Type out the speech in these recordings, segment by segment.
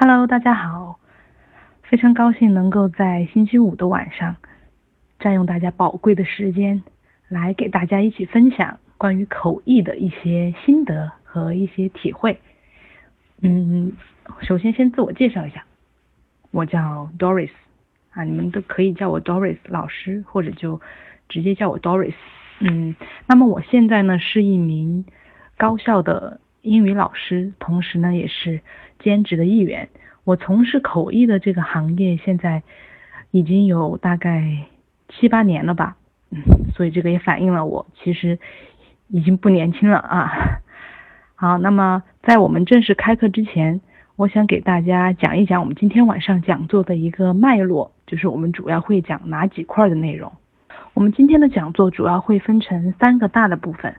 Hello，大家好，非常高兴能够在星期五的晚上占用大家宝贵的时间，来给大家一起分享关于口译的一些心得和一些体会。嗯，首先先自我介绍一下，我叫 Doris 啊，你们都可以叫我 Doris 老师，或者就直接叫我 Doris。嗯，那么我现在呢是一名高校的英语老师，同时呢也是兼职的一员。我从事口译的这个行业现在已经有大概七八年了吧，嗯，所以这个也反映了我其实已经不年轻了啊。好，那么在我们正式开课之前，我想给大家讲一讲我们今天晚上讲座的一个脉络，就是我们主要会讲哪几块的内容。我们今天的讲座主要会分成三个大的部分，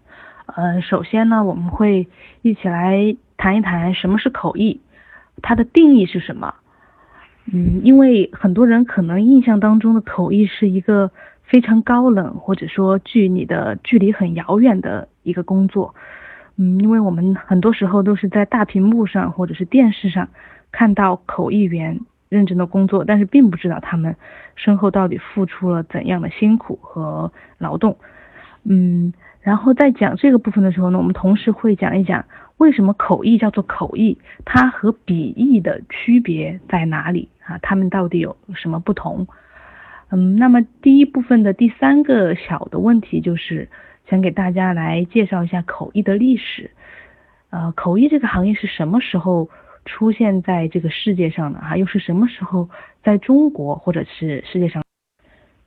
呃，首先呢，我们会一起来谈一谈什么是口译，它的定义是什么。嗯，因为很多人可能印象当中的口译是一个非常高冷，或者说距你的距离很遥远的一个工作。嗯，因为我们很多时候都是在大屏幕上或者是电视上看到口译员。认真的工作，但是并不知道他们身后到底付出了怎样的辛苦和劳动。嗯，然后在讲这个部分的时候呢，我们同时会讲一讲为什么口译叫做口译，它和笔译的区别在哪里啊？它们到底有什么不同？嗯，那么第一部分的第三个小的问题就是想给大家来介绍一下口译的历史。呃，口译这个行业是什么时候？出现在这个世界上的哈，又是什么时候在中国或者是世界上？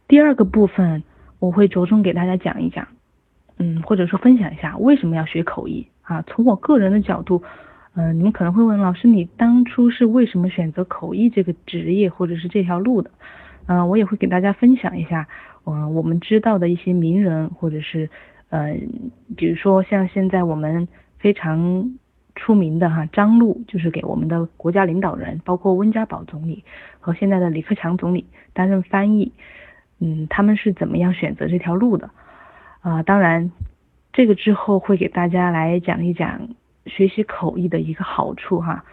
第二个部分我会着重给大家讲一讲，嗯，或者说分享一下为什么要学口译啊？从我个人的角度，嗯，你们可能会问老师，你当初是为什么选择口译这个职业或者是这条路的？嗯，我也会给大家分享一下，嗯，我们知道的一些名人或者是，嗯，比如说像现在我们非常。出名的哈张璐就是给我们的国家领导人，包括温家宝总理和现在的李克强总理担任翻译，嗯，他们是怎么样选择这条路的？啊，当然，这个之后会给大家来讲一讲学习口译的一个好处哈，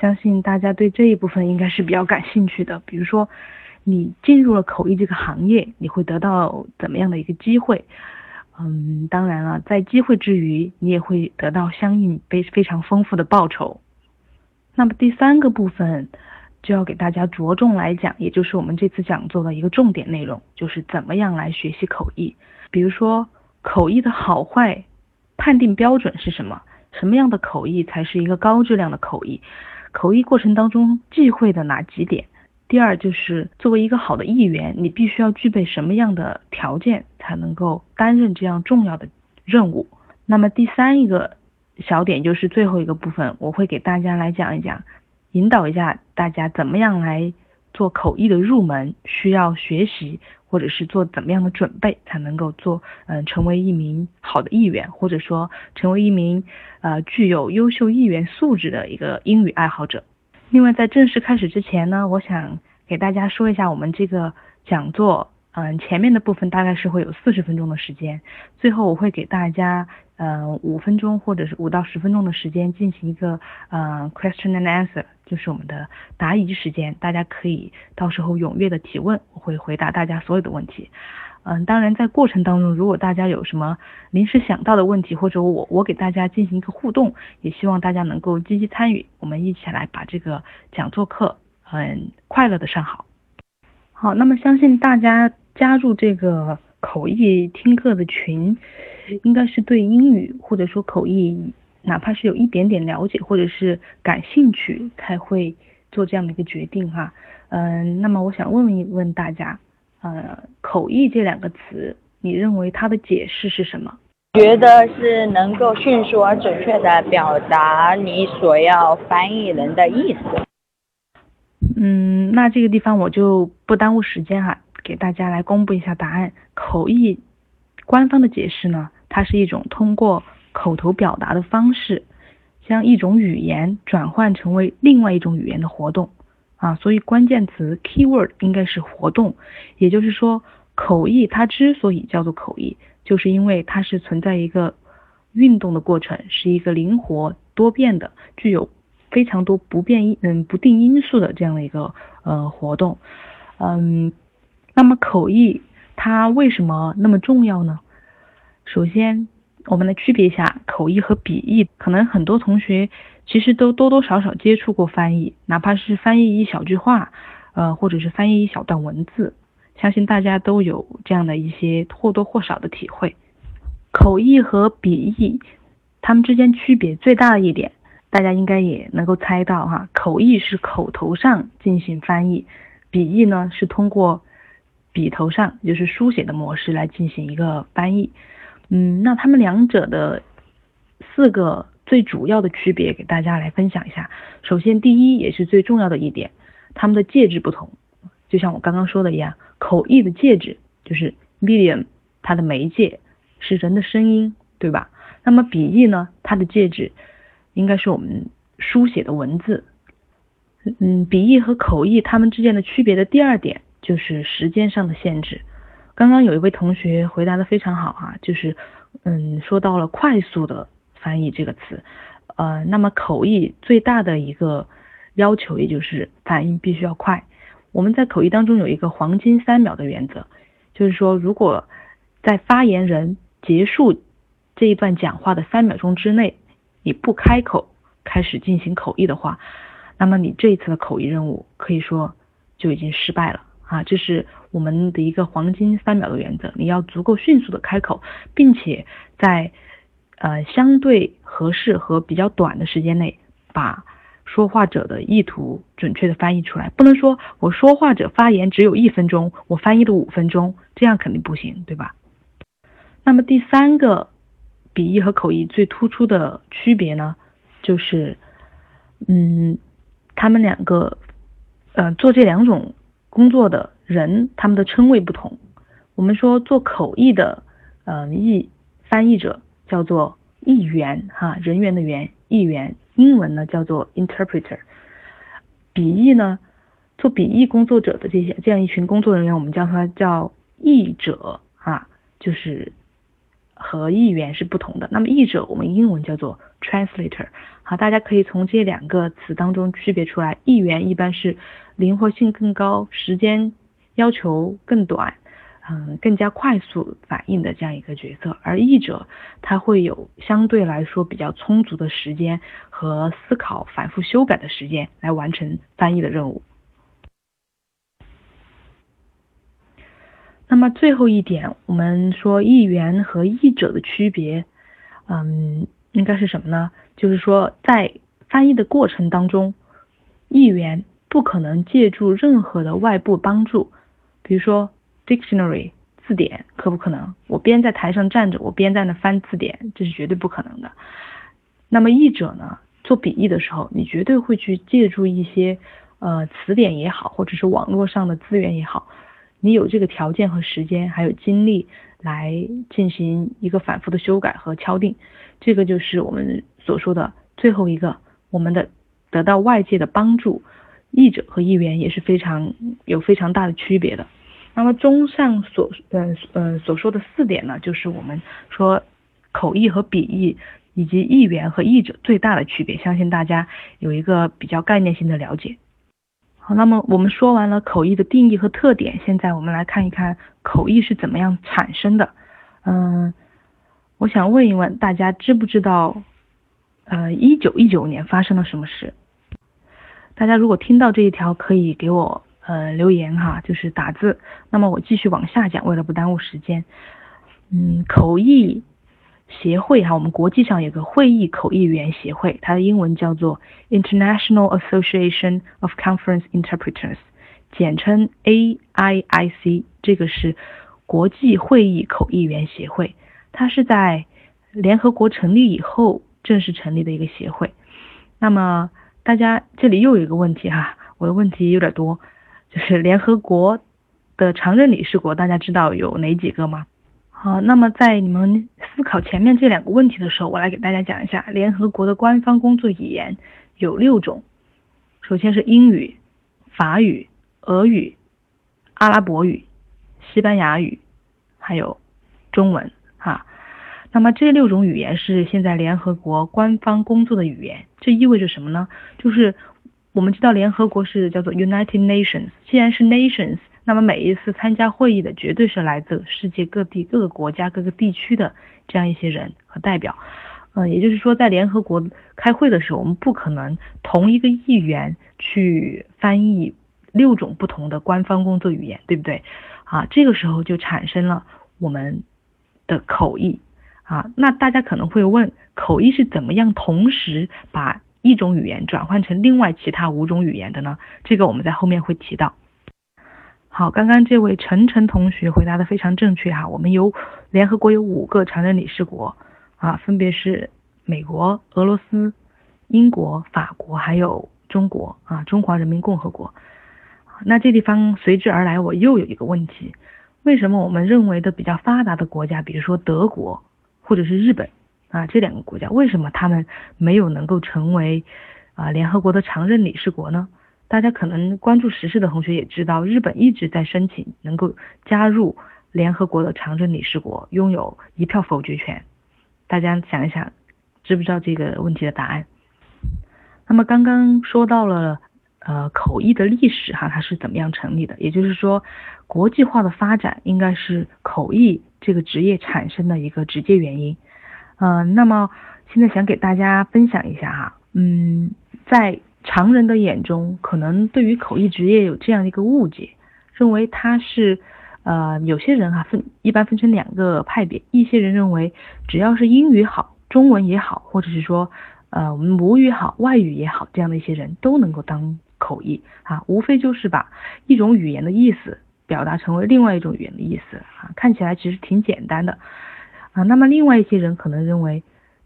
相信大家对这一部分应该是比较感兴趣的。比如说，你进入了口译这个行业，你会得到怎么样的一个机会？嗯，当然了，在机会之余，你也会得到相应非非常丰富的报酬。那么第三个部分就要给大家着重来讲，也就是我们这次讲座的一个重点内容，就是怎么样来学习口译。比如说，口译的好坏判定标准是什么？什么样的口译才是一个高质量的口译？口译过程当中忌讳的哪几点？第二就是作为一个好的译员，你必须要具备什么样的条件才能够担任这样重要的任务？那么第三一个小点就是最后一个部分，我会给大家来讲一讲，引导一下大家怎么样来做口译的入门，需要学习或者是做怎么样的准备才能够做，嗯，成为一名好的议员，或者说成为一名呃具有优秀议员素质的一个英语爱好者。另外，在正式开始之前呢，我想给大家说一下我们这个讲座，嗯，前面的部分大概是会有四十分钟的时间，最后我会给大家，嗯，五分钟或者是五到十分钟的时间进行一个，嗯，question and answer，就是我们的答疑时间，大家可以到时候踊跃的提问，我会回答大家所有的问题。嗯，当然，在过程当中，如果大家有什么临时想到的问题，或者我我给大家进行一个互动，也希望大家能够积极参与，我们一起来把这个讲座课很快乐的上好。好，那么相信大家加入这个口译听课的群，应该是对英语或者说口译，哪怕是有一点点了解或者是感兴趣，才会做这样的一个决定哈。嗯，那么我想问一问大家。呃，口译这两个词，你认为它的解释是什么？觉得是能够迅速而准确的表达你所要翻译人的意思。嗯，那这个地方我就不耽误时间哈，给大家来公布一下答案。口译官方的解释呢，它是一种通过口头表达的方式，将一种语言转换成为另外一种语言的活动。啊，所以关键词 keyword 应该是活动，也就是说，口译它之所以叫做口译，就是因为它是存在一个运动的过程，是一个灵活多变的、具有非常多不变嗯不定因素的这样的一个呃活动，嗯，那么口译它为什么那么重要呢？首先，我们来区别一下口译和笔译。可能很多同学其实都多多少少接触过翻译，哪怕是翻译一小句话，呃，或者是翻译一小段文字，相信大家都有这样的一些或多或少的体会。口译和笔译，它们之间区别最大的一点，大家应该也能够猜到哈。口译是口头上进行翻译，笔译呢是通过笔头上，就是书写的模式来进行一个翻译。嗯，那他们两者的四个最主要的区别，给大家来分享一下。首先，第一也是最重要的一点，他们的介质不同。就像我刚刚说的一样，口译的介质就是 medium，它的媒介是人的声音，对吧？那么笔译呢，它的介质应该是我们书写的文字。嗯，笔译和口译它们之间的区别的第二点就是时间上的限制。刚刚有一位同学回答的非常好啊，就是嗯说到了快速的翻译这个词，呃，那么口译最大的一个要求也就是反应必须要快。我们在口译当中有一个黄金三秒的原则，就是说如果在发言人结束这一段讲话的三秒钟之内，你不开口开始进行口译的话，那么你这一次的口译任务可以说就已经失败了。啊，这是我们的一个黄金三秒的原则，你要足够迅速的开口，并且在呃相对合适和比较短的时间内，把说话者的意图准确的翻译出来。不能说我说话者发言只有一分钟，我翻译了五分钟，这样肯定不行，对吧？那么第三个笔译和口译最突出的区别呢，就是嗯，他们两个呃做这两种。工作的人，他们的称谓不同。我们说做口译的，呃，译翻译者叫做译员，哈，人员的员，译员，英文呢叫做 interpreter。笔译呢，做笔译工作者的这些这样一群工作人员，我们叫他叫译者，啊，就是和译员是不同的。那么译者，我们英文叫做 translator。好，大家可以从这两个词当中区别出来，译员一般是灵活性更高，时间要求更短，嗯，更加快速反应的这样一个角色，而译者他会有相对来说比较充足的时间和思考、反复修改的时间来完成翻译的任务。那么最后一点，我们说译员和译者的区别，嗯，应该是什么呢？就是说，在翻译的过程当中，译员不可能借助任何的外部帮助，比如说 dictionary 字典，可不可能？我边在台上站着，我边在那翻字典，这是绝对不可能的。那么译者呢，做笔译的时候，你绝对会去借助一些呃词典也好，或者是网络上的资源也好，你有这个条件和时间，还有精力来进行一个反复的修改和敲定，这个就是我们。所说的最后一个，我们的得到外界的帮助，译者和译员也是非常有非常大的区别的。那么综上所嗯嗯所说的四点呢，就是我们说口译和笔译以及译员和译者最大的区别，相信大家有一个比较概念性的了解。好，那么我们说完了口译的定义和特点，现在我们来看一看口译是怎么样产生的。嗯，我想问一问大家，知不知道？呃，一九一九年发生了什么事？大家如果听到这一条，可以给我呃留言哈，就是打字。那么我继续往下讲，为了不耽误时间。嗯，口译协会哈，我们国际上有个会议口译员协会，它的英文叫做 International Association of Conference Interpreters，简称 AIIC。这个是国际会议口译员协会，它是在联合国成立以后。正式成立的一个协会，那么大家这里又有一个问题哈，我的问题有点多，就是联合国的常任理事国，大家知道有哪几个吗？好，那么在你们思考前面这两个问题的时候，我来给大家讲一下，联合国的官方工作语言有六种，首先是英语、法语、俄语、阿拉伯语、西班牙语，还有中文哈。那么这六种语言是现在联合国官方工作的语言，这意味着什么呢？就是我们知道联合国是叫做 United Nations，既然是 Nations，那么每一次参加会议的绝对是来自世界各地各个国家各个地区的这样一些人和代表。嗯，也就是说，在联合国开会的时候，我们不可能同一个议员去翻译六种不同的官方工作语言，对不对？啊，这个时候就产生了我们的口译啊。那大家可能会问，口译是怎么样同时把一种语言转换成另外其他五种语言的呢？这个我们在后面会提到。好，刚刚这位晨晨同学回答的非常正确哈。我们有联合国有五个常任理事国。啊，分别是美国、俄罗斯、英国、法国，还有中国啊，中华人民共和国。那这地方随之而来，我又有一个问题：为什么我们认为的比较发达的国家，比如说德国或者是日本啊这两个国家，为什么他们没有能够成为啊联合国的常任理事国呢？大家可能关注时事的同学也知道，日本一直在申请能够加入联合国的常任理事国，拥有一票否决权。大家想一想，知不知道这个问题的答案？那么刚刚说到了，呃，口译的历史哈，它是怎么样成立的？也就是说，国际化的发展应该是口译这个职业产生的一个直接原因。嗯，那么现在想给大家分享一下哈，嗯，在常人的眼中，可能对于口译职业有这样一个误解，认为它是。呃，有些人哈分一般分成两个派别，一些人认为只要是英语好，中文也好，或者是说呃我们母语好，外语也好，这样的一些人都能够当口译啊，无非就是把一种语言的意思表达成为另外一种语言的意思啊，看起来其实挺简单的啊。那么另外一些人可能认为，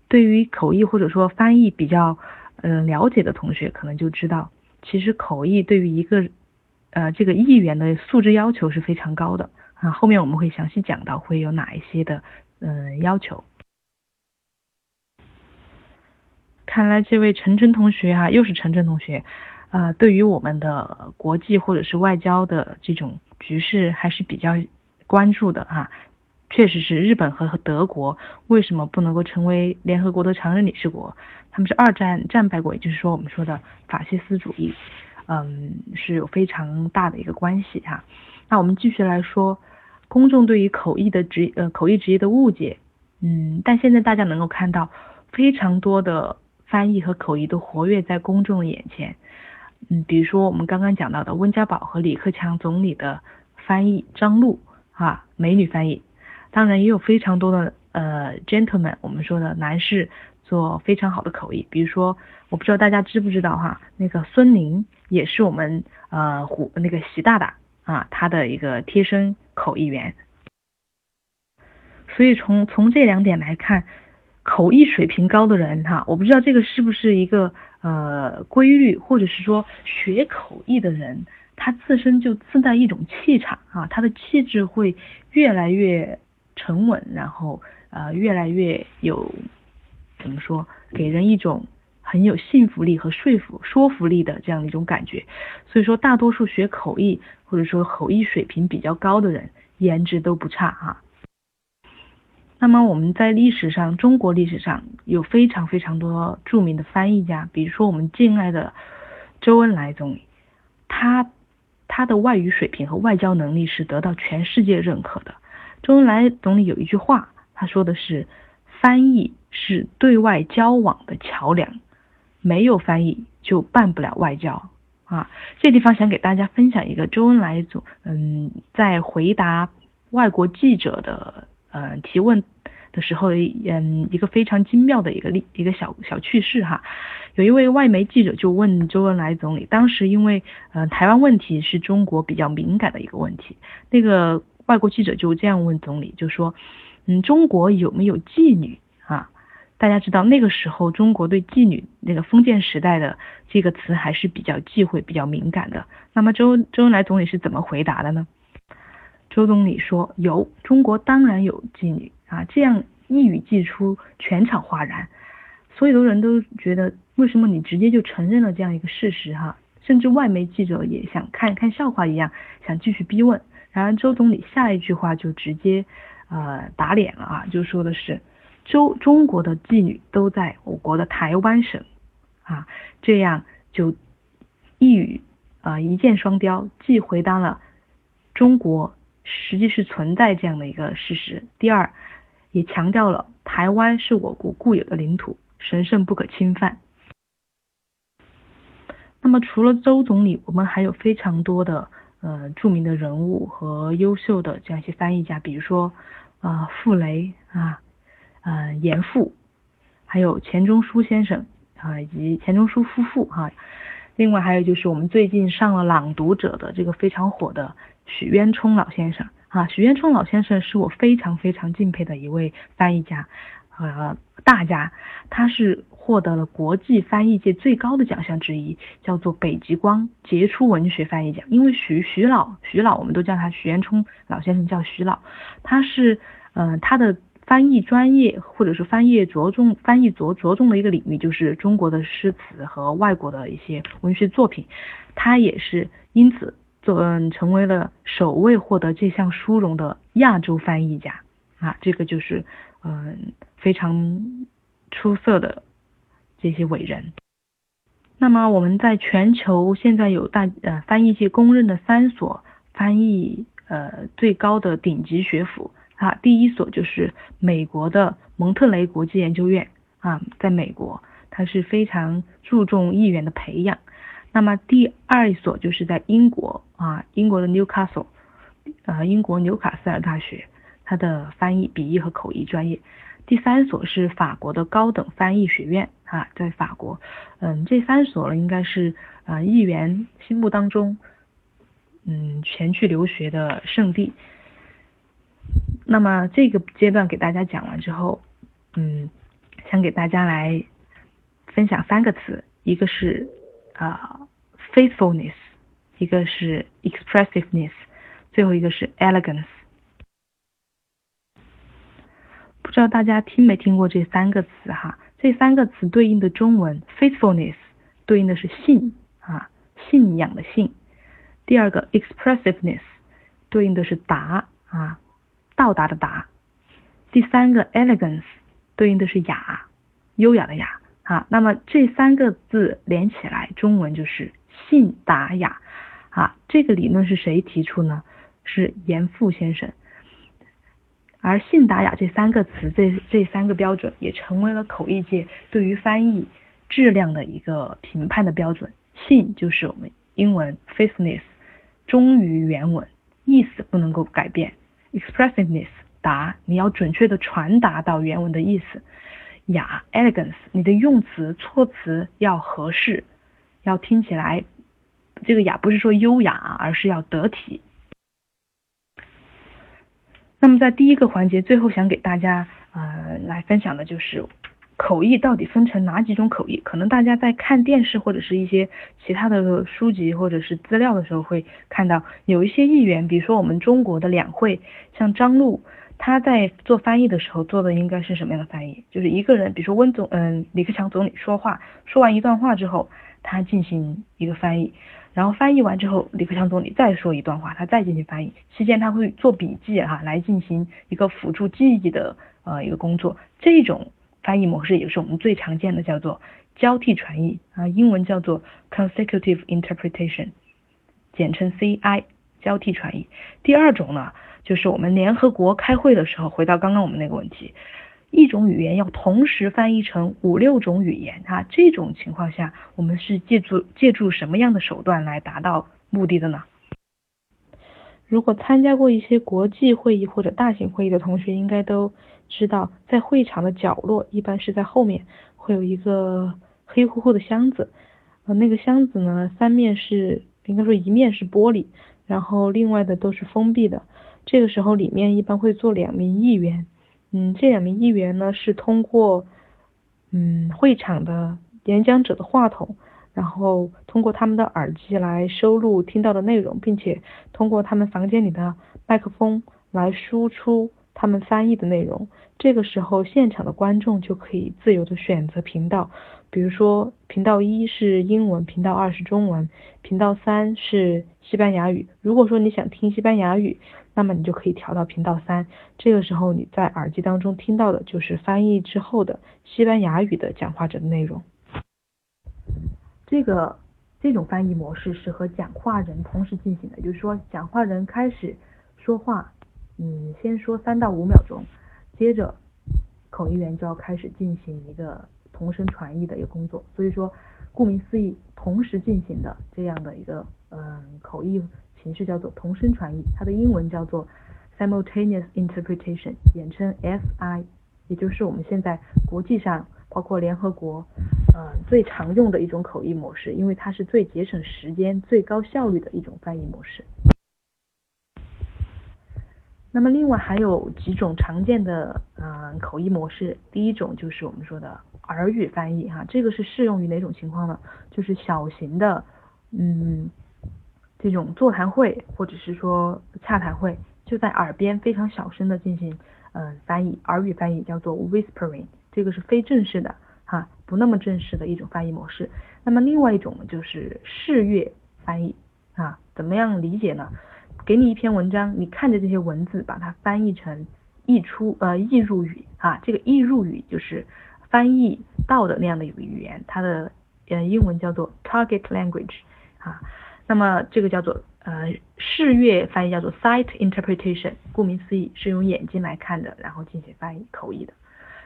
对于口译或者说翻译比较呃了解的同学，可能就知道，其实口译对于一个。呃，这个议员的素质要求是非常高的啊，后面我们会详细讲到会有哪一些的嗯要求。看来这位陈真同学哈，又是陈真同学，啊，对于我们的国际或者是外交的这种局势还是比较关注的哈。确实是日本和和德国为什么不能够成为联合国的常任理事国？他们是二战战败国，也就是说我们说的法西斯主义。嗯，是有非常大的一个关系哈。那我们继续来说，公众对于口译的职呃口译职业的误解，嗯，但现在大家能够看到，非常多的翻译和口译都活跃在公众的眼前。嗯，比如说我们刚刚讲到的温家宝和李克强总理的翻译张璐啊，美女翻译，当然也有非常多的呃 gentleman，我们说的男士做非常好的口译，比如说我不知道大家知不知道哈，那个孙宁。也是我们呃胡那个习大大啊，他的一个贴身口译员。所以从从这两点来看，口译水平高的人哈，我不知道这个是不是一个呃规律，或者是说学口译的人他自身就自带一种气场啊，他的气质会越来越沉稳，然后呃越来越有怎么说，给人一种。很有信服力和说服说服力的这样的一种感觉，所以说大多数学口译或者说口译水平比较高的人，颜值都不差哈。那么我们在历史上，中国历史上有非常非常多著名的翻译家，比如说我们敬爱的周恩来总理，他他的外语水平和外交能力是得到全世界认可的。周恩来总理有一句话，他说的是：“翻译是对外交往的桥梁。”没有翻译就办不了外交啊！这地方想给大家分享一个周恩来总嗯在回答外国记者的呃提问的时候嗯一个非常精妙的一个例一个小小趣事哈。有一位外媒记者就问周恩来总理，当时因为呃台湾问题是中国比较敏感的一个问题，那个外国记者就这样问总理，就说嗯中国有没有妓女啊？大家知道那个时候中国对妓女那个封建时代的这个词还是比较忌讳、比较敏感的。那么周周恩来总理是怎么回答的呢？周总理说有，中国当然有妓女啊。这样一语既出，全场哗然，所有的人都觉得为什么你直接就承认了这样一个事实哈？甚至外媒记者也想看看笑话一样，想继续逼问。然而周总理下一句话就直接呃打脸了啊，就说的是。周中国的妓女都在我国的台湾省，啊，这样就一语啊一箭双雕，既回答了中国实际是存在这样的一个事实，第二也强调了台湾是我国固有的领土，神圣不可侵犯。那么除了周总理，我们还有非常多的呃著名的人物和优秀的这样一些翻译家，比如说啊傅雷啊，呃严复，还有钱钟书先生啊，以及钱钟书夫妇哈。另外还有就是我们最近上了《朗读者》的这个非常火的许渊冲老先生啊，许渊冲老先生是我非常非常敬佩的一位翻译家和大家，他是。获得了国际翻译界最高的奖项之一，叫做北极光杰出文学翻译奖。因为徐徐老徐老，我们都叫他许渊冲老先生，叫徐老。他是，嗯，他的翻译专业或者是翻译着重翻译着着重的一个领域就是中国的诗词和外国的一些文学作品。他也是因此做嗯成为了首位获得这项殊荣的亚洲翻译家啊，这个就是嗯非常出色的。这些伟人，那么我们在全球现在有大呃翻译界公认的三所翻译呃最高的顶级学府啊，第一所就是美国的蒙特雷国际研究院啊，在美国它是非常注重译员的培养。那么第二所就是在英国啊，英国的 Newcastle，呃，英国纽卡斯尔大学，它的翻译、笔译和口译专业。第三所是法国的高等翻译学院啊，在法国，嗯，这三所呢应该是啊议员心目当中，嗯，前去留学的圣地。那么这个阶段给大家讲完之后，嗯，想给大家来分享三个词，一个是啊 faithfulness，一个是 expressiveness，最后一个是 elegance。不知道大家听没听过这三个词哈？这三个词对应的中文 faithfulness 对应的是信啊，信仰的信。第二个 expressiveness 对应的是达啊，到达的达。第三个 elegance 对应的是雅，优雅的雅啊。那么这三个字连起来，中文就是信达雅啊。这个理论是谁提出呢？是严复先生。而信达雅这三个词，这这三个标准也成为了口译界对于翻译质量的一个评判的标准。信就是我们英文 faithness，忠于原文，意思不能够改变。expressiveness，达你要准确的传达到原文的意思。雅 elegance，你的用词措辞要合适，要听起来这个雅不是说优雅，而是要得体。那么在第一个环节，最后想给大家呃来分享的就是口译到底分成哪几种口译？可能大家在看电视或者是一些其他的书籍或者是资料的时候会看到，有一些译员，比如说我们中国的两会，像张璐，他在做翻译的时候做的应该是什么样的翻译？就是一个人，比如说温总，嗯，李克强总理说话，说完一段话之后，他进行一个翻译。然后翻译完之后，李克强总理再说一段话，他再进行翻译。期间他会做笔记哈，来进行一个辅助记忆的呃一个工作。这种翻译模式也是我们最常见的，叫做交替传译啊，英文叫做 consecutive interpretation，简称 CI，交替传译。第二种呢，就是我们联合国开会的时候，回到刚刚我们那个问题。一种语言要同时翻译成五六种语言，哈，这种情况下，我们是借助借助什么样的手段来达到目的的呢？如果参加过一些国际会议或者大型会议的同学，应该都知道，在会场的角落，一般是在后面会有一个黑乎乎的箱子，呃，那个箱子呢，三面是应该说一面是玻璃，然后另外的都是封闭的。这个时候里面一般会做两名议员。嗯，这两名议员呢是通过嗯会场的演讲者的话筒，然后通过他们的耳机来收录听到的内容，并且通过他们房间里的麦克风来输出他们翻译的内容。这个时候，现场的观众就可以自由的选择频道，比如说频道一是英文，频道二是中文，频道三是西班牙语。如果说你想听西班牙语，那么你就可以调到频道三，这个时候你在耳机当中听到的就是翻译之后的西班牙语的讲话者的内容。这个这种翻译模式是和讲话人同时进行的，就是说讲话人开始说话，嗯，先说三到五秒钟，接着口译员就要开始进行一个。同声传译的一个工作，所以说，顾名思义，同时进行的这样的一个嗯口译形式叫做同声传译，它的英文叫做 simultaneous interpretation，简称 SI，也就是我们现在国际上包括联合国嗯最常用的一种口译模式，因为它是最节省时间、最高效率的一种翻译模式。那么另外还有几种常见的嗯口译模式，第一种就是我们说的。耳语翻译哈，这个是适用于哪种情况呢？就是小型的，嗯，这种座谈会或者是说洽谈会，就在耳边非常小声的进行，嗯，翻译耳语翻译叫做 whispering，这个是非正式的哈，不那么正式的一种翻译模式。那么另外一种呢，就是视阅翻译啊，怎么样理解呢？给你一篇文章，你看着这些文字，把它翻译成译出呃译入语啊，这个译入语就是。翻译到的那样的一个语言，它的呃英文叫做 target language 啊，那么这个叫做呃视乐翻译叫做 sight interpretation，顾名思义是用眼睛来看的，然后进行翻译口译的。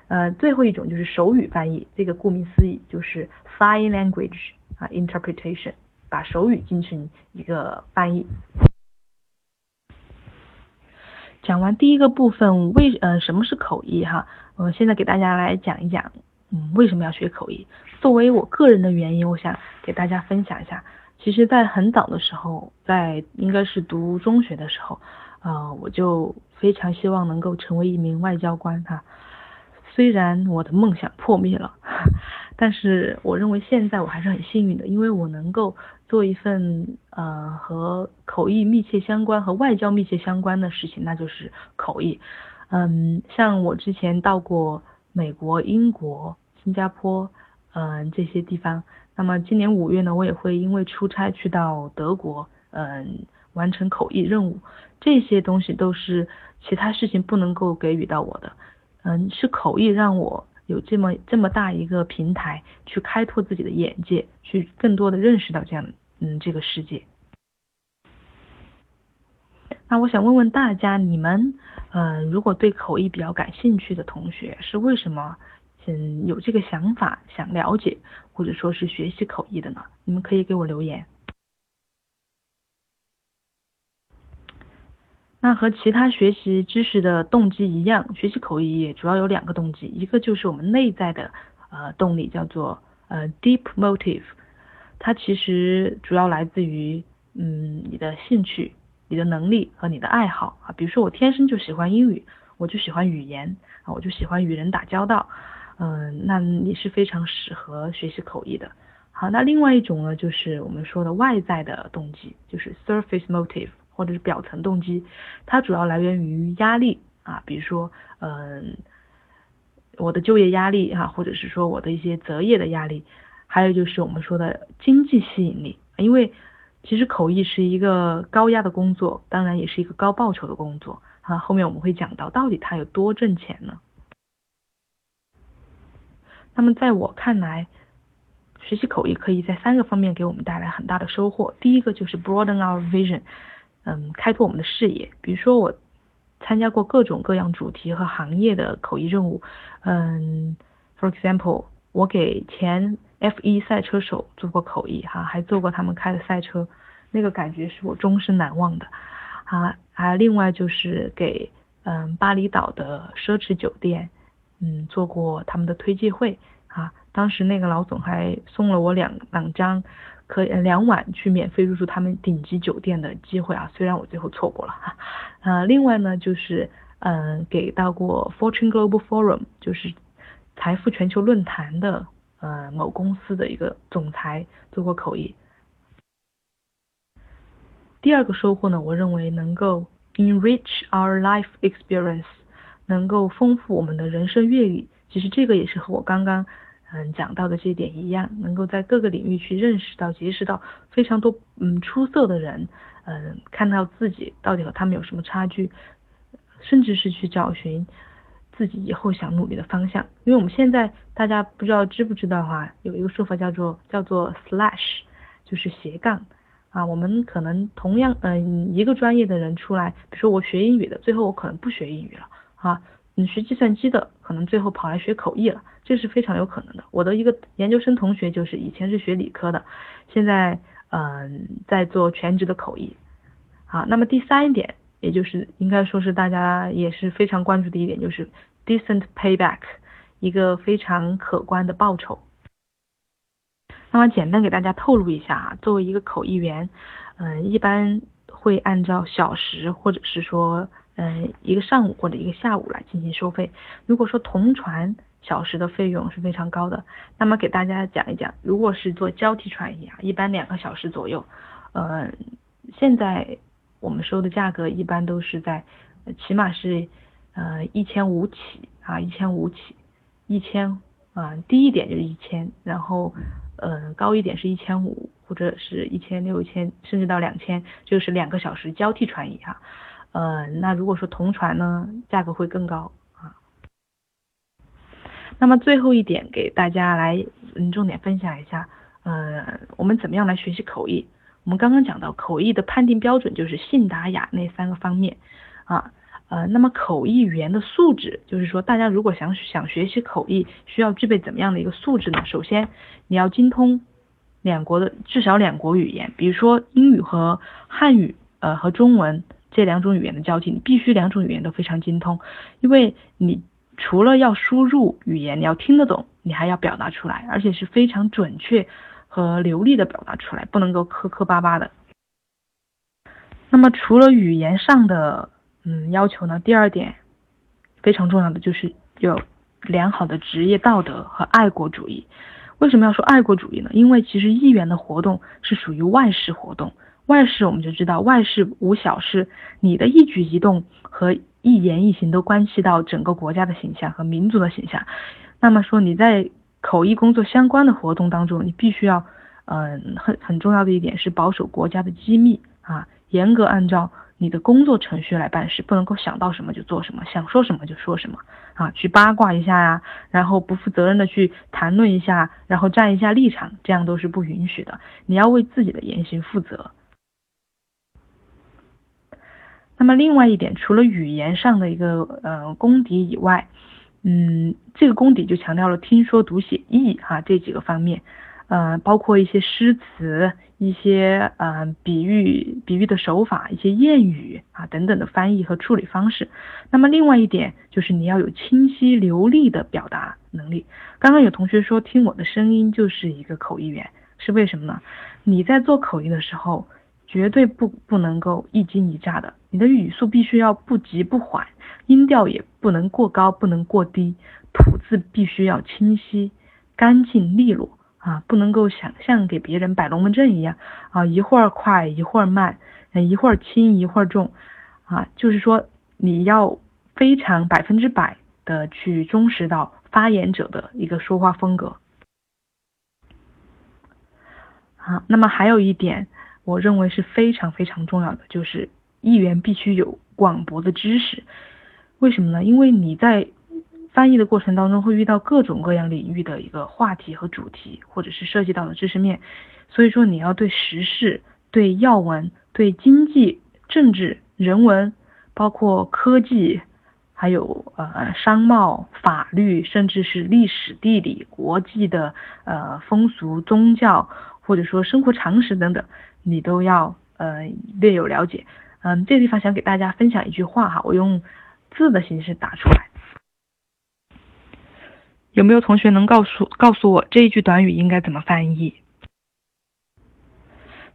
呃，最后一种就是手语翻译，这个顾名思义就是 sign language 啊 interpretation，把手语进行一个翻译。讲完第一个部分，为呃什么是口译哈？我现在给大家来讲一讲，嗯，为什么要学口译？作为我个人的原因，我想给大家分享一下。其实，在很早的时候，在应该是读中学的时候，呃，我就非常希望能够成为一名外交官哈。虽然我的梦想破灭了，但是我认为现在我还是很幸运的，因为我能够做一份呃和口译密切相关、和外交密切相关的事情，那就是口译。嗯，像我之前到过美国、英国、新加坡，嗯，这些地方。那么今年五月呢，我也会因为出差去到德国，嗯，完成口译任务。这些东西都是其他事情不能够给予到我的。嗯，是口译让我有这么这么大一个平台，去开拓自己的眼界，去更多的认识到这样，嗯，这个世界。那我想问问大家，你们，嗯，如果对口译比较感兴趣的同学，是为什么，嗯，有这个想法想了解，或者说是学习口译的呢？你们可以给我留言。那和其他学习知识的动机一样，学习口译也主要有两个动机，一个就是我们内在的，呃，动力叫做呃 deep motive，它其实主要来自于，嗯，你的兴趣。你的能力和你的爱好啊，比如说我天生就喜欢英语，我就喜欢语言啊，我就喜欢与人打交道，嗯，那你是非常适合学习口译的。好，那另外一种呢，就是我们说的外在的动机，就是 surface motive 或者是表层动机，它主要来源于压力啊，比如说嗯，我的就业压力哈，或者是说我的一些择业的压力，还有就是我们说的经济吸引力，因为。其实口译是一个高压的工作，当然也是一个高报酬的工作啊。后面我们会讲到到底它有多挣钱呢？那么在我看来，学习口译可以在三个方面给我们带来很大的收获。第一个就是 broaden our vision，嗯，开拓我们的视野。比如说我参加过各种各样主题和行业的口译任务，嗯，for example，我给前 F1 赛车手做过口译哈，还做过他们开的赛车，那个感觉是我终身难忘的。啊，还另外就是给嗯巴厘岛的奢侈酒店，嗯做过他们的推介会啊，当时那个老总还送了我两两张可两晚去免费入住他们顶级酒店的机会啊，虽然我最后错过了哈。呃，另外呢就是嗯给到过 Fortune Global Forum，就是财富全球论坛的。呃，某公司的一个总裁做过口译。第二个收获呢，我认为能够 enrich our life experience，能够丰富我们的人生阅历。其实这个也是和我刚刚嗯讲到的这一点一样，能够在各个领域去认识到、结识到非常多嗯出色的人，嗯，看到自己到底和他们有什么差距，甚至是去找寻自己以后想努力的方向。因为我们现在大家不知道知不知道哈，有一个说法叫做叫做 slash，就是斜杠。啊，我们可能同样，嗯，一个专业的人出来，比如说我学英语的，最后我可能不学英语了，啊，你学计算机的，可能最后跑来学口译了，这是非常有可能的。我的一个研究生同学就是以前是学理科的，现在嗯在做全职的口译。好，那么第三一点，也就是应该说是大家也是非常关注的一点，就是 decent payback，一个非常可观的报酬。那么简单给大家透露一下啊，作为一个口译员，嗯，一般会按照小时或者是说，嗯，一个上午或者一个下午来进行收费。如果说同传小时的费用是非常高的，那么给大家讲一讲，如果是做交替传译啊，一般两个小时左右，嗯，现在我们收的价格一般都是在，起码是，呃，一千五起啊，一千五起，一千啊，低一点就是一千，然后。嗯，高一点是一千五，或者是一千六、一千，甚至到两千，就是两个小时交替传译哈。呃，那如果说同传呢，价格会更高啊。那么最后一点，给大家来嗯重点分享一下，呃，我们怎么样来学习口译？我们刚刚讲到口译的判定标准就是信达雅那三个方面啊。呃，那么口译语言的素质，就是说，大家如果想想学习口译，需要具备怎么样的一个素质呢？首先，你要精通两国的至少两国语言，比如说英语和汉语，呃，和中文这两种语言的交替，你必须两种语言都非常精通，因为你除了要输入语言，你要听得懂，你还要表达出来，而且是非常准确和流利的表达出来，不能够磕磕巴巴的。那么除了语言上的，嗯，要求呢，第二点非常重要的就是有良好的职业道德和爱国主义。为什么要说爱国主义呢？因为其实议员的活动是属于外事活动，外事我们就知道外事无小事，你的一举一动和一言一行都关系到整个国家的形象和民族的形象。那么说你在口译工作相关的活动当中，你必须要，嗯，很很重要的一点是保守国家的机密啊，严格按照。你的工作程序来办事，不能够想到什么就做什么，想说什么就说什么啊，去八卦一下呀，然后不负责任的去谈论一下，然后站一下立场，这样都是不允许的。你要为自己的言行负责。那么另外一点，除了语言上的一个呃功底以外，嗯，这个功底就强调了听说读写译哈这几个方面。呃，包括一些诗词、一些呃比喻、比喻的手法、一些谚语啊等等的翻译和处理方式。那么另外一点就是你要有清晰流利的表达能力。刚刚有同学说听我的声音就是一个口译员，是为什么呢？你在做口译的时候，绝对不不能够一惊一乍的，你的语速必须要不急不缓，音调也不能过高，不能过低，吐字必须要清晰、干净利落。啊，不能够想象给别人摆龙门阵一样啊，一会儿快一会儿慢，一会儿轻一会儿重，啊，就是说你要非常百分之百的去忠实到发言者的一个说话风格。好，那么还有一点，我认为是非常非常重要的，就是议员必须有广博的知识。为什么呢？因为你在翻译的过程当中会遇到各种各样领域的一个话题和主题，或者是涉及到的知识面，所以说你要对时事、对要闻、对经济、政治、人文，包括科技，还有呃商贸、法律，甚至是历史、地理、国际的呃风俗、宗教，或者说生活常识等等，你都要呃略有了解。嗯，这个地方想给大家分享一句话哈，我用字的形式打出来。有没有同学能告诉告诉我这一句短语应该怎么翻译？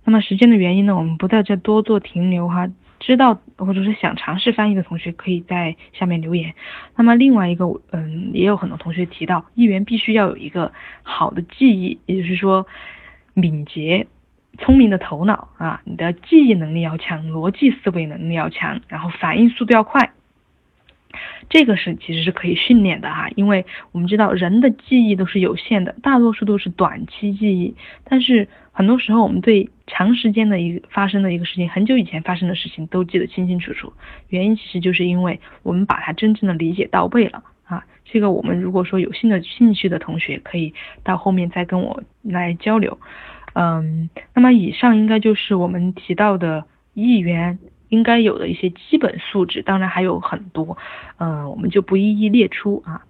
那么时间的原因呢，我们不在这多做停留哈。知道或者是想尝试翻译的同学，可以在下面留言。那么另外一个，嗯，也有很多同学提到，议员必须要有一个好的记忆，也就是说敏捷、聪明的头脑啊，你的记忆能力要强，逻辑思维能力要强，然后反应速度要快。这个是其实是可以训练的哈，因为我们知道人的记忆都是有限的，大多数都是短期记忆，但是很多时候我们对长时间的一个发生的一个事情，很久以前发生的事情都记得清清楚楚，原因其实就是因为我们把它真正的理解到位了啊。这个我们如果说有新的兴趣的同学，可以到后面再跟我来交流。嗯，那么以上应该就是我们提到的议员应该有的一些基本素质，当然还有很多，嗯，我们就不一一列出啊。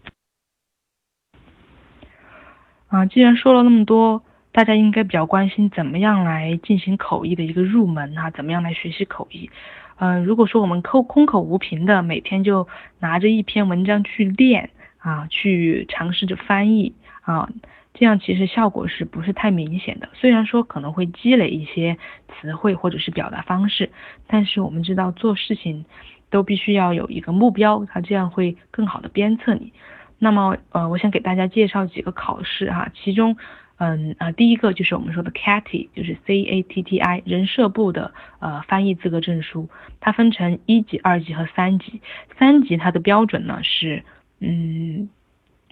啊，既然说了那么多，大家应该比较关心怎么样来进行口译的一个入门啊，怎么样来学习口译？嗯，如果说我们空空口无凭的，每天就拿着一篇文章去练啊，去尝试着翻译啊。这样其实效果是不是太明显的？虽然说可能会积累一些词汇或者是表达方式，但是我们知道做事情都必须要有一个目标，它这样会更好的鞭策你。那么，呃，我想给大家介绍几个考试哈，其中，嗯呃，第一个就是我们说的 CATTI，就是 C A T T I 人社部的呃翻译资格证书，它分成一级、二级和三级。三级它的标准呢是，嗯，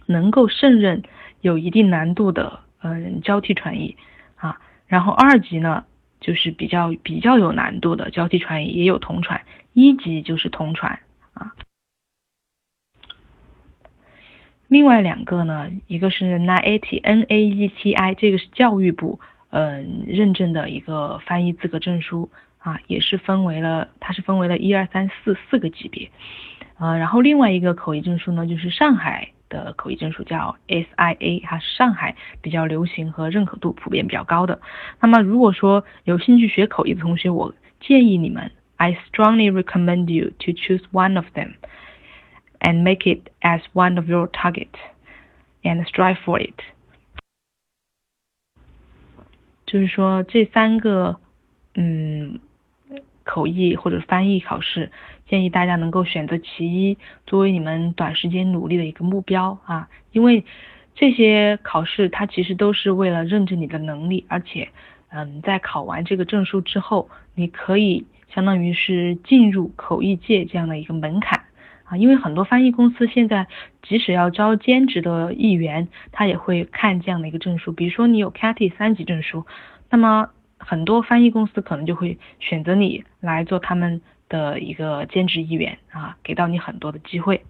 能够胜任。有一定难度的，嗯，交替传译啊，然后二级呢，就是比较比较有难度的交替传译，也有同传，一级就是同传啊。另外两个呢，一个是 NAETI N A E T I，这个是教育部嗯认证的一个翻译资格证书啊，也是分为了，它是分为了一二三四四个级别，呃，然后另外一个口译证书呢，就是上海。的口译证书叫 SIA，它是上海比较流行和认可度普遍比较高的。那么如果说有兴趣学口译的同学，我建议你们，I strongly recommend you to choose one of them and make it as one of your target and strive for it。就是说这三个，嗯。口译或者翻译考试，建议大家能够选择其一，作为你们短时间努力的一个目标啊。因为这些考试它其实都是为了认证你的能力，而且，嗯，在考完这个证书之后，你可以相当于是进入口译界这样的一个门槛啊。因为很多翻译公司现在即使要招兼职的译员，他也会看这样的一个证书，比如说你有 CATI 三级证书，那么。很多翻译公司可能就会选择你来做他们的一个兼职议员啊，给到你很多的机会。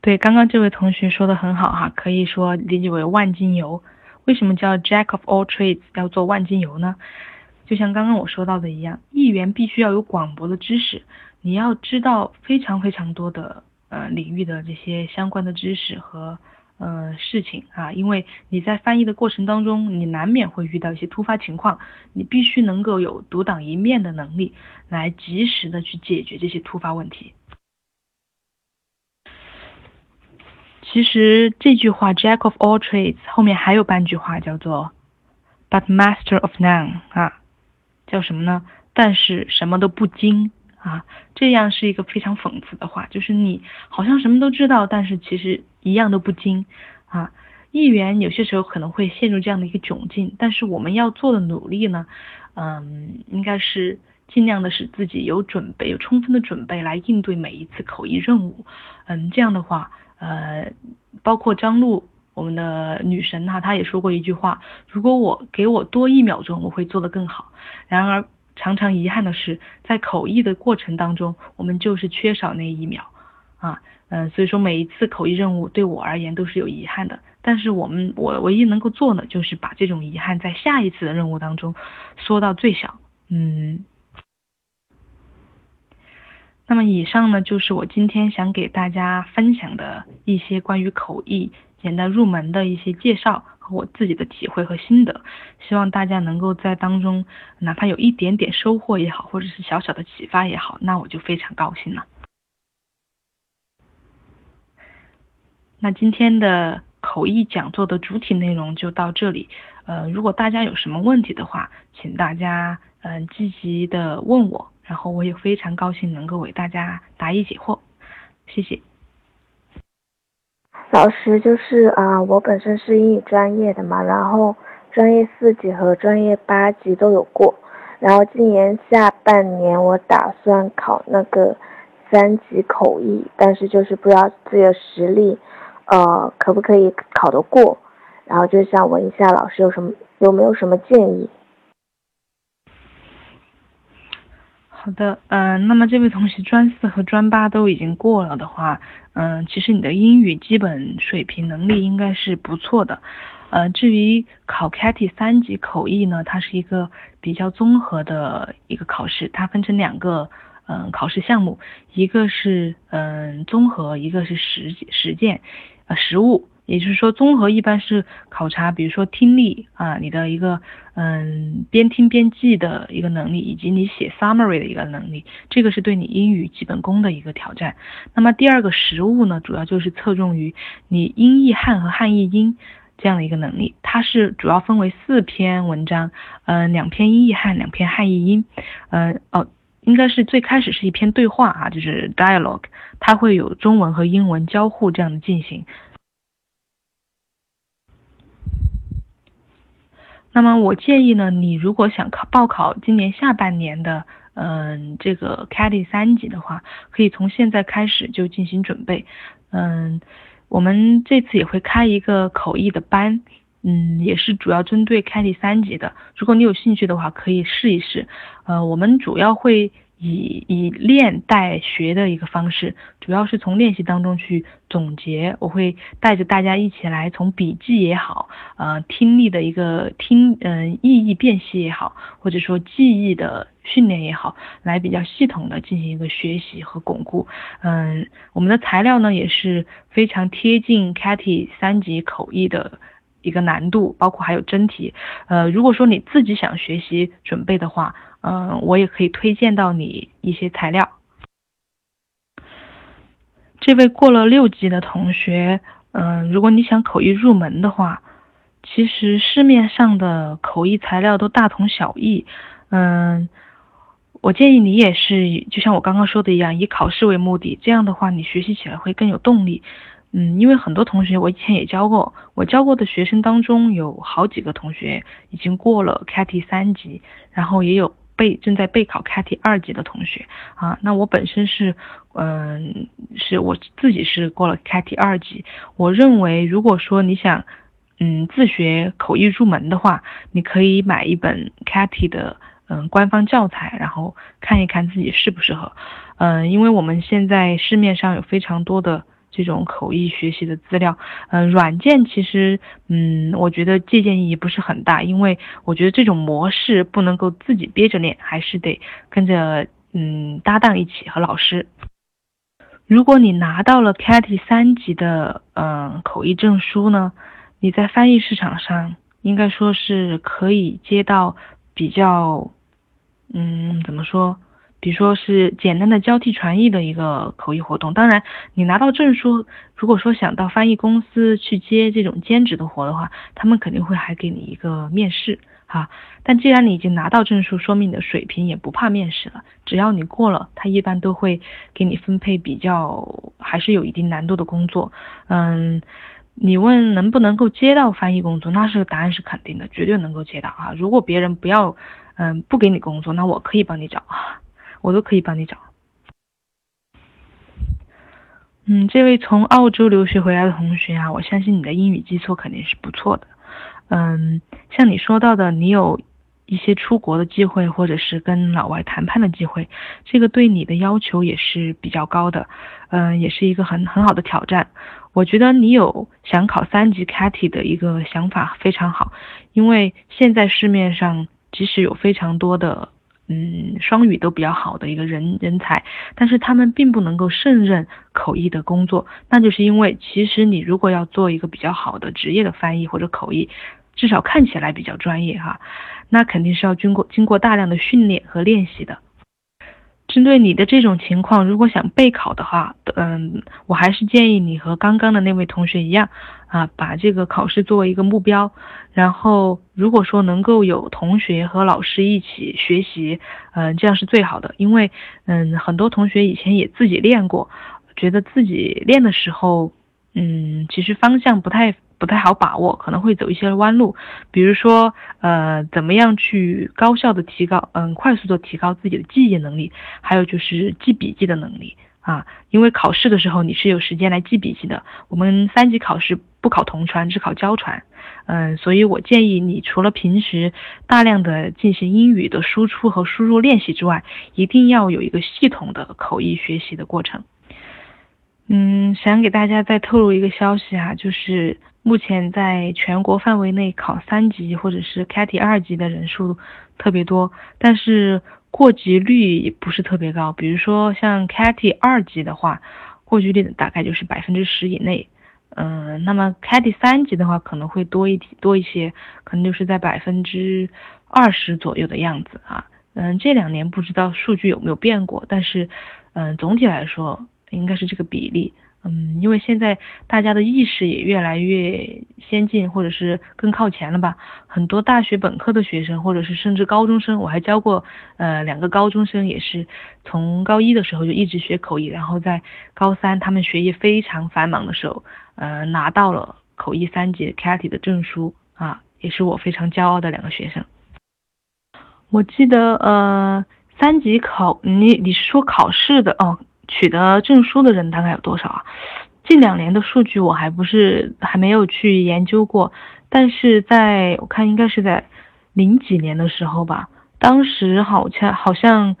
对，刚刚这位同学说的很好哈，可以说理解为万金油。为什么叫 Jack of all trades 要做万金油呢？就像刚刚我说到的一样，议员必须要有广博的知识，你要知道非常非常多的呃领域的这些相关的知识和。呃，事情啊，因为你在翻译的过程当中，你难免会遇到一些突发情况，你必须能够有独当一面的能力，来及时的去解决这些突发问题。其实这句话 “Jack of all trades” 后面还有半句话叫做 “But master of none” 啊，叫什么呢？但是什么都不精。啊，这样是一个非常讽刺的话，就是你好像什么都知道，但是其实一样都不精啊。议员有些时候可能会陷入这样的一个窘境，但是我们要做的努力呢，嗯，应该是尽量的使自己有准备，有充分的准备来应对每一次口译任务。嗯，这样的话，呃，包括张璐，我们的女神哈，她也说过一句话：如果我给我多一秒钟，我会做得更好。然而。常常遗憾的是，在口译的过程当中，我们就是缺少那一秒，啊，嗯，所以说每一次口译任务对我而言都是有遗憾的。但是我们我唯一能够做的就是把这种遗憾在下一次的任务当中缩到最小，嗯。那么以上呢，就是我今天想给大家分享的一些关于口译简单入门的一些介绍。我自己的体会和心得，希望大家能够在当中，哪怕有一点点收获也好，或者是小小的启发也好，那我就非常高兴了。那今天的口译讲座的主体内容就到这里。呃，如果大家有什么问题的话，请大家嗯积极的问我，然后我也非常高兴能够为大家答疑解惑。谢谢。老师就是啊，我本身是英语专业的嘛，然后专业四级和专业八级都有过，然后今年下半年我打算考那个三级口译，但是就是不知道自己的实力，呃，可不可以考得过？然后就想问一下老师有什么有没有什么建议？好的，嗯，那么这位同学专四和专八都已经过了的话，嗯，其实你的英语基本水平能力应该是不错的，呃，至于考 c a t y 三级口译呢，它是一个比较综合的一个考试，它分成两个嗯考试项目，一个是嗯综合，一个是实实践，呃实务。也就是说，综合一般是考察，比如说听力啊，你的一个嗯边听边记的一个能力，以及你写 summary 的一个能力，这个是对你英语基本功的一个挑战。那么第二个实物呢，主要就是侧重于你音译汉和汉译英这样的一个能力。它是主要分为四篇文章，嗯，两篇音译汉，两篇汉译英，嗯哦，应该是最开始是一篇对话啊，就是 dialogue，它会有中文和英文交互这样的进行。那么我建议呢，你如果想考报考今年下半年的，嗯，这个 CAT 三级的话，可以从现在开始就进行准备。嗯，我们这次也会开一个口译的班，嗯，也是主要针对 CAT 三级的。如果你有兴趣的话，可以试一试。呃，我们主要会。以以练带学的一个方式，主要是从练习当中去总结。我会带着大家一起来，从笔记也好，呃，听力的一个听，嗯，意义辨析也好，或者说记忆的训练也好，来比较系统的进行一个学习和巩固。嗯，我们的材料呢也是非常贴近 CAT 三级口译的一个难度，包括还有真题。呃，如果说你自己想学习准备的话。嗯，我也可以推荐到你一些材料。这位过了六级的同学，嗯，如果你想口译入门的话，其实市面上的口译材料都大同小异。嗯，我建议你也是，就像我刚刚说的一样，以考试为目的，这样的话你学习起来会更有动力。嗯，因为很多同学我以前也教过，我教过的学生当中有好几个同学已经过了 CAT 三级，然后也有。备正在备考 CAT 二级的同学啊，那我本身是，嗯，是我自己是过了 CAT 二级。我认为，如果说你想，嗯，自学口译入门的话，你可以买一本 CAT 的，嗯，官方教材，然后看一看自己适不适合。嗯，因为我们现在市面上有非常多的。这种口译学习的资料，嗯，软件其实，嗯，我觉得借鉴意义不是很大，因为我觉得这种模式不能够自己憋着练，还是得跟着，嗯，搭档一起和老师。如果你拿到了 CAT 三级的，嗯，口译证书呢，你在翻译市场上应该说是可以接到比较，嗯，怎么说？比如说是简单的交替传译的一个口译活动，当然你拿到证书，如果说想到翻译公司去接这种兼职的活的话，他们肯定会还给你一个面试哈。但既然你已经拿到证书，说明你的水平也不怕面试了，只要你过了，他一般都会给你分配比较还是有一定难度的工作。嗯，你问能不能够接到翻译工作，那是答案是肯定的，绝对能够接到啊。如果别人不要，嗯，不给你工作，那我可以帮你找啊。我都可以帮你找。嗯，这位从澳洲留学回来的同学啊，我相信你的英语基础肯定是不错的。嗯，像你说到的，你有一些出国的机会，或者是跟老外谈判的机会，这个对你的要求也是比较高的。嗯，也是一个很很好的挑战。我觉得你有想考三级 CAT 的一个想法非常好，因为现在市面上即使有非常多的。嗯，双语都比较好的一个人人才，但是他们并不能够胜任口译的工作，那就是因为其实你如果要做一个比较好的职业的翻译或者口译，至少看起来比较专业哈，那肯定是要经过经过大量的训练和练习的。针对你的这种情况，如果想备考的话，嗯，我还是建议你和刚刚的那位同学一样，啊，把这个考试作为一个目标。然后，如果说能够有同学和老师一起学习，嗯，这样是最好的。因为，嗯，很多同学以前也自己练过，觉得自己练的时候，嗯，其实方向不太。不太好把握，可能会走一些弯路，比如说，呃，怎么样去高效的提高，嗯，快速的提高自己的记忆能力，还有就是记笔记的能力啊，因为考试的时候你是有时间来记笔记的。我们三级考试不考同传，只考交传。嗯，所以我建议你除了平时大量的进行英语的输出和输入练习之外，一定要有一个系统的口译学习的过程。嗯，想给大家再透露一个消息啊，就是目前在全国范围内考三级或者是 CAT 二级的人数特别多，但是过级率不是特别高。比如说像 CAT 二级的话，过级率大概就是百分之十以内。嗯，那么 CAT 三级的话可能会多一多一些，可能就是在百分之二十左右的样子啊。嗯，这两年不知道数据有没有变过，但是嗯，总体来说。应该是这个比例，嗯，因为现在大家的意识也越来越先进，或者是更靠前了吧。很多大学本科的学生，或者是甚至高中生，我还教过，呃，两个高中生也是从高一的时候就一直学口译，然后在高三他们学业非常繁忙的时候，呃，拿到了口译三级 CAT 的证书啊，也是我非常骄傲的两个学生。我记得，呃，三级考你你是说考试的哦？取得证书的人大概有多少啊？近两年的数据我还不是还没有去研究过，但是在我看应该是在零几年的时候吧，当时好像好像，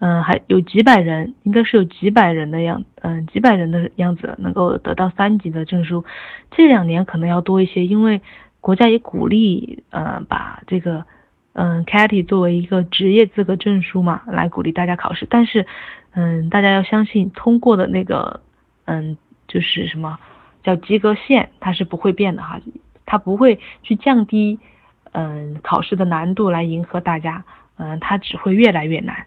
嗯，还有几百人，应该是有几百人的样，嗯，几百人的样子能够得到三级的证书。这两年可能要多一些，因为国家也鼓励，呃，把这个，嗯，CAT 作为一个职业资格证书嘛，来鼓励大家考试，但是。嗯，大家要相信通过的那个，嗯，就是什么叫及格线，它是不会变的哈，它不会去降低，嗯，考试的难度来迎合大家，嗯，它只会越来越难。